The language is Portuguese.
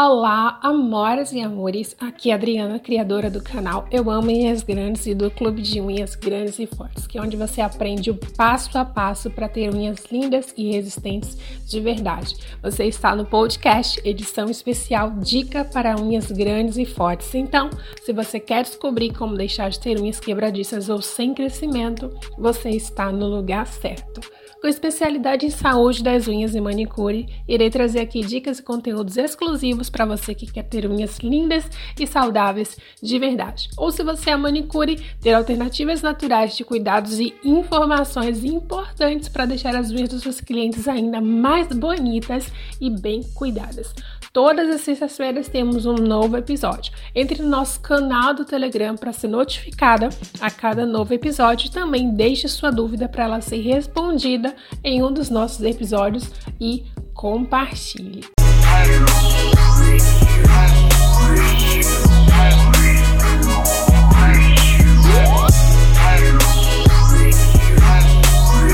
Olá, amoras e amores! Aqui é Adriana, criadora do canal Eu Amo Unhas Grandes e do Clube de Unhas Grandes e Fortes, que é onde você aprende o passo a passo para ter unhas lindas e resistentes de verdade. Você está no podcast edição especial Dica para Unhas Grandes e Fortes. Então, se você quer descobrir como deixar de ter unhas quebradiças ou sem crescimento, você está no lugar certo com especialidade em saúde das unhas e manicure. Irei trazer aqui dicas e conteúdos exclusivos para você que quer ter unhas lindas e saudáveis de verdade. Ou se você é manicure, ter alternativas naturais de cuidados e informações importantes para deixar as unhas dos seus clientes ainda mais bonitas e bem cuidadas. Todas as sextas-feiras temos um novo episódio. Entre no nosso canal do Telegram para ser notificada a cada novo episódio e também deixe sua dúvida para ela ser respondida em um dos nossos episódios e compartilhe.